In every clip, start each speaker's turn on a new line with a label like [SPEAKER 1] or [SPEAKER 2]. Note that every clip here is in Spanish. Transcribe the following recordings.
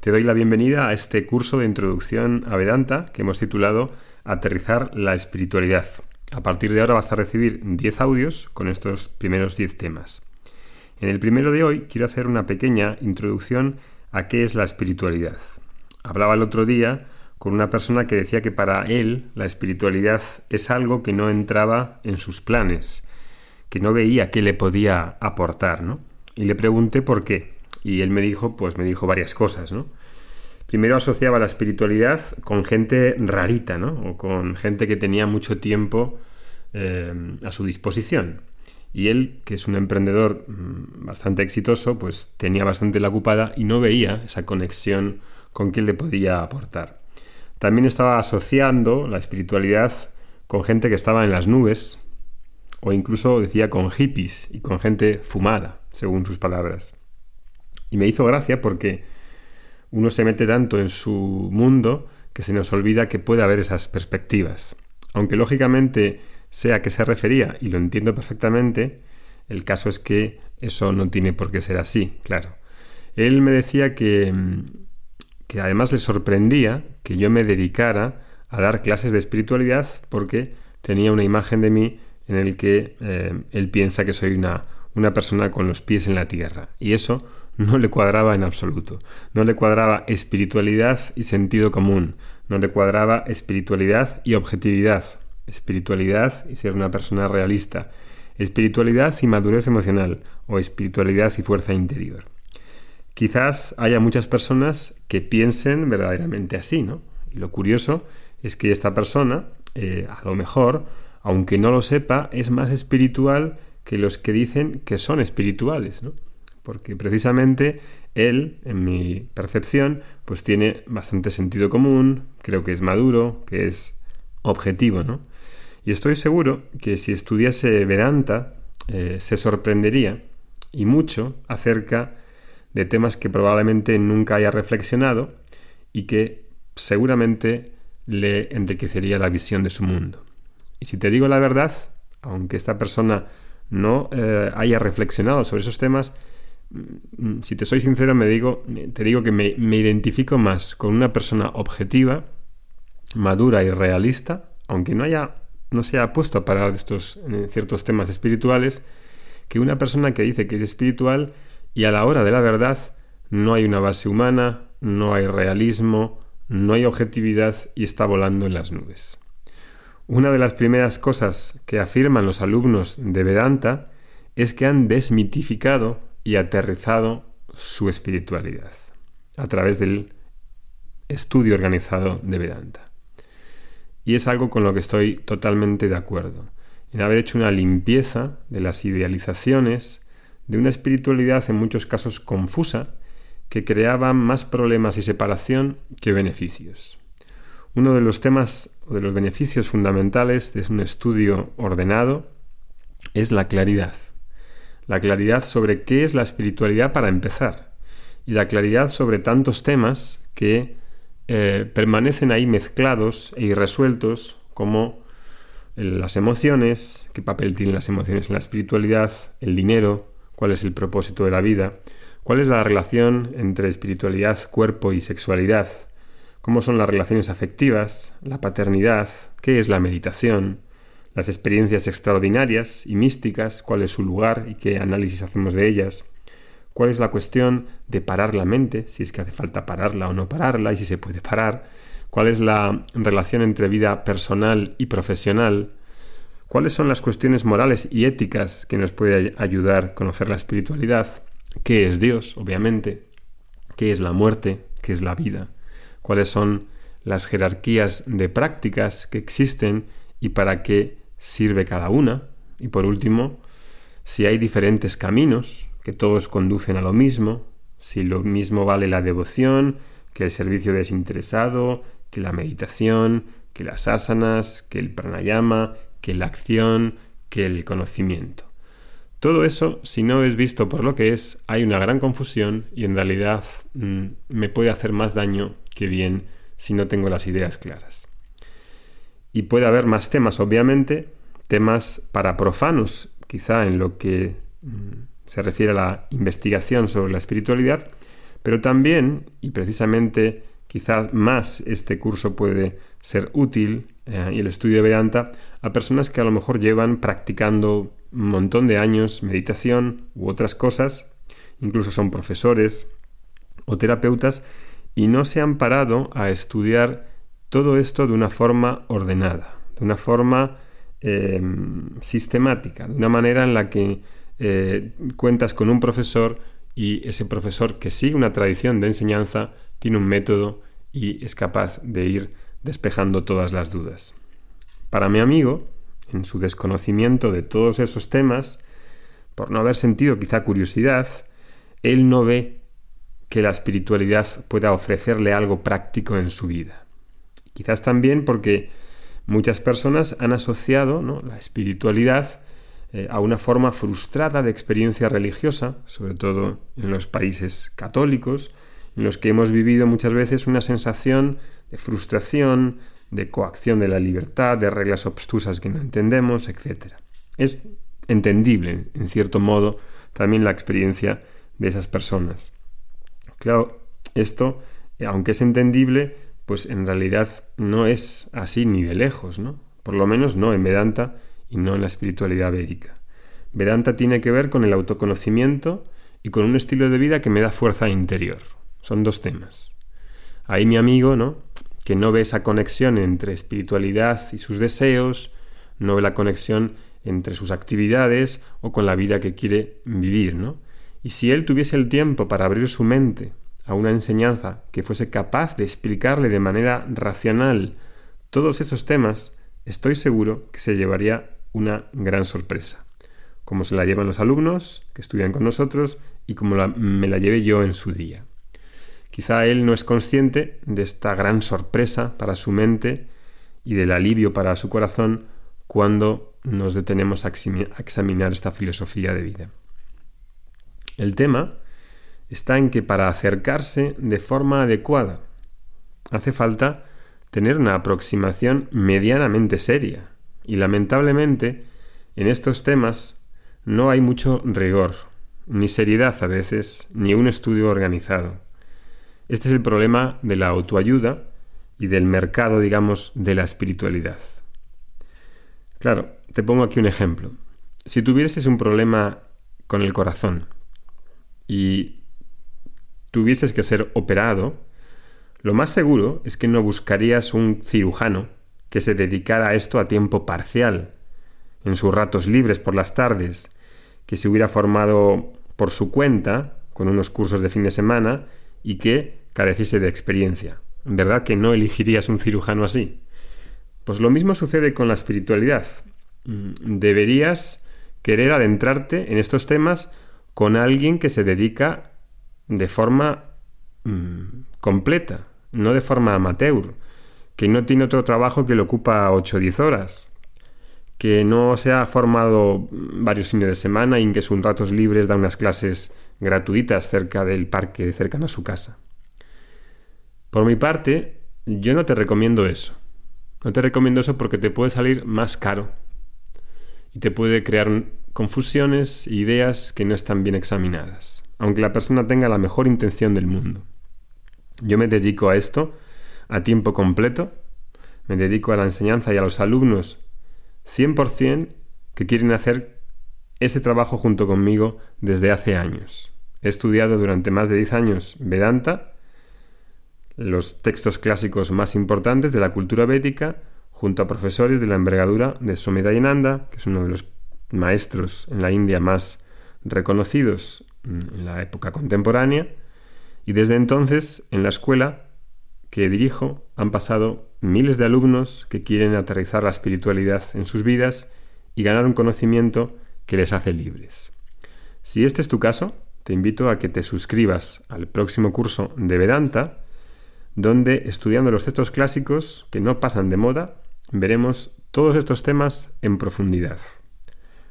[SPEAKER 1] Te doy la bienvenida a este curso de introducción a Vedanta que hemos titulado Aterrizar la espiritualidad. A partir de ahora vas a recibir 10 audios con estos primeros 10 temas. En el primero de hoy quiero hacer una pequeña introducción a qué es la espiritualidad. Hablaba el otro día con una persona que decía que para él la espiritualidad es algo que no entraba en sus planes, que no veía qué le podía aportar, ¿no? Y le pregunté por qué. Y él me dijo, pues me dijo varias cosas, ¿no? Primero asociaba la espiritualidad con gente rarita, ¿no? O con gente que tenía mucho tiempo eh, a su disposición. Y él, que es un emprendedor mm, bastante exitoso, pues tenía bastante la ocupada y no veía esa conexión con quien le podía aportar. También estaba asociando la espiritualidad con gente que estaba en las nubes, o incluso decía con hippies y con gente fumada, según sus palabras. Y me hizo gracia porque uno se mete tanto en su mundo que se nos olvida que puede haber esas perspectivas. Aunque lógicamente sea a qué se refería, y lo entiendo perfectamente, el caso es que eso no tiene por qué ser así, claro. Él me decía que, que además le sorprendía que yo me dedicara a dar clases de espiritualidad porque tenía una imagen de mí en el que eh, él piensa que soy una, una persona con los pies en la tierra. Y eso no le cuadraba en absoluto. No le cuadraba espiritualidad y sentido común. No le cuadraba espiritualidad y objetividad. Espiritualidad y ser una persona realista. Espiritualidad y madurez emocional. O espiritualidad y fuerza interior. Quizás haya muchas personas que piensen verdaderamente así, ¿no? Lo curioso es que esta persona, eh, a lo mejor, aunque no lo sepa, es más espiritual que los que dicen que son espirituales, ¿no? Porque precisamente él, en mi percepción, pues tiene bastante sentido común, creo que es maduro, que es objetivo, ¿no? Y estoy seguro que si estudiase Vedanta, eh, se sorprendería y mucho acerca de temas que probablemente nunca haya reflexionado y que seguramente le enriquecería la visión de su mundo. Y si te digo la verdad, aunque esta persona no eh, haya reflexionado sobre esos temas, si te soy sincero, me digo, te digo que me, identifico más con una persona objetiva, madura y realista, aunque no haya no se haya puesto a parar de estos ciertos temas espirituales, que una persona que dice que es espiritual y a la hora de la verdad no hay una base humana, no hay realismo, no hay objetividad y está volando en las nubes. Una de las primeras cosas que afirman los alumnos de Vedanta es que han desmitificado y aterrizado su espiritualidad a través del estudio organizado de Vedanta. Y es algo con lo que estoy totalmente de acuerdo, en haber hecho una limpieza de las idealizaciones de una espiritualidad en muchos casos confusa que creaba más problemas y separación que beneficios. Uno de los temas o de los beneficios fundamentales de un estudio ordenado es la claridad la claridad sobre qué es la espiritualidad para empezar, y la claridad sobre tantos temas que eh, permanecen ahí mezclados e irresueltos como las emociones, qué papel tienen las emociones en la espiritualidad, el dinero, cuál es el propósito de la vida, cuál es la relación entre espiritualidad, cuerpo y sexualidad, cómo son las relaciones afectivas, la paternidad, qué es la meditación, las experiencias extraordinarias y místicas, cuál es su lugar y qué análisis hacemos de ellas, cuál es la cuestión de parar la mente, si es que hace falta pararla o no pararla y si se puede parar, cuál es la relación entre vida personal y profesional, cuáles son las cuestiones morales y éticas que nos puede ayudar a conocer la espiritualidad, qué es Dios, obviamente, qué es la muerte, qué es la vida, cuáles son las jerarquías de prácticas que existen y para qué sirve cada una. Y por último, si hay diferentes caminos que todos conducen a lo mismo, si lo mismo vale la devoción, que el servicio desinteresado, que la meditación, que las asanas, que el pranayama, que la acción, que el conocimiento. Todo eso, si no es visto por lo que es, hay una gran confusión y en realidad mm, me puede hacer más daño que bien si no tengo las ideas claras. Y puede haber más temas, obviamente, temas para profanos, quizá en lo que mm, se refiere a la investigación sobre la espiritualidad, Pero también, y precisamente quizás más este curso puede ser útil eh, y el estudio de Vedanta a personas que a lo mejor llevan practicando un montón de años meditación u otras cosas, incluso son profesores o terapeutas y no se han parado a estudiar todo esto de una forma ordenada, de una forma em, sistemática, de una manera en la que eh, cuentas con un profesor y ese profesor que sigue una tradición de enseñanza tiene un método y es capaz de ir despejando todas las dudas. Para mi amigo, en su desconocimiento de todos esos temas, por no haber sentido quizá curiosidad, él no ve que la espiritualidad pueda ofrecerle algo práctico en su vida. Quizás también porque muchas personas han asociado la espiritualidad eh, a una forma frustrada de experiencia religiosa, sobre todo en los países católicos, en los que hemos vivido muchas veces una sensación de frustración, de coacción de la libertad, de reglas obtusas que no entendemos, etc. Es entendible, en cierto modo, también la experiencia de esas personas. Claro, esto, aunque es entendible, pues en realidad no es así ni de lejos, ¿no? Por lo menos no en Vedanta y no en la espiritualidad védica. Vedanta tiene que ver con el autoconocimiento y con un estilo de vida que me da fuerza interior. Son dos temas. Ahí mi amigo, ¿no? Que no ve esa conexión entre espiritualidad y sus deseos, no ve la conexión entre sus actividades o con la vida que quiere vivir, ¿no? Y si él tuviese el tiempo para abrir su mente a una enseñanza que fuese capaz de explicarle de manera racional todos esos temas, estoy seguro que se llevaría una gran sorpresa, como se la llevan los alumnos que estudian con nosotros y como me la llevé yo en su día. Quizá él no es consciente de esta gran sorpresa para su mente y del alivio para su corazón cuando nos detenemos a examinar esta filosofía de vida. El tema está en que para acercarse de forma adecuada hace falta tener una aproximación medianamente seria. Y lamentablemente en estos temas no hay mucho rigor, ni seriedad a veces, ni un estudio organizado. Este es el problema de la autoayuda y del mercado, digamos, de la espiritualidad. Claro, te pongo aquí un ejemplo. Si tuvieses un problema con el corazón y tuvieses que ser operado, lo más seguro es que no buscarías un cirujano que se dedicara a esto a tiempo parcial, en sus ratos libres por las tardes, que se hubiera formado por su cuenta, con unos cursos de fin de semana, y que careciese de experiencia. ¿Verdad que no elegirías un cirujano así? Pues lo mismo sucede con la espiritualidad. Mm, deberías querer adentrarte en estos temas con alguien que se dedica de forma mm, completa, no de forma amateur, que no tiene otro trabajo que le ocupa 8 o 10 horas, que no se ha formado varios fines de semana y en que sus ratos libres da unas clases gratuitas cerca del parque cercano a su casa. Por mi parte, yo no te recomiendo eso. No te recomiendo eso porque te puede salir más caro y te puede crear confusiones e ideas que no están bien examinadas, aunque la persona tenga la mejor intención del mundo. Yo me dedico a esto a tiempo completo, me dedico a la enseñanza y a los alumnos 100% que quieren hacer ese trabajo junto conmigo desde hace años. He estudiado durante más de 10 años Vedanta los textos clásicos más importantes de la cultura védica, junto a profesores de la envergadura de Somedayananda, que es uno de los maestros en la India más reconocidos en la época contemporánea, y desde entonces en la escuela que dirijo han pasado miles de alumnos que quieren aterrizar la espiritualidad en sus vidas y ganar un conocimiento que les hace libres. Si este es tu caso, te invito a que te suscribas al próximo curso de Vedanta, donde estudiando los textos clásicos que no pasan de moda, veremos todos estos temas en profundidad.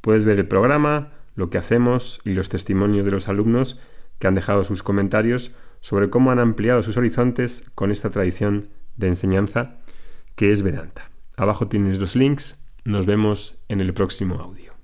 [SPEAKER 1] Puedes ver el programa, lo que hacemos y los testimonios de los alumnos que han dejado sus comentarios sobre cómo han ampliado sus horizontes con esta tradición de enseñanza que es Vedanta. Abajo tienes los links, nos vemos en el próximo audio.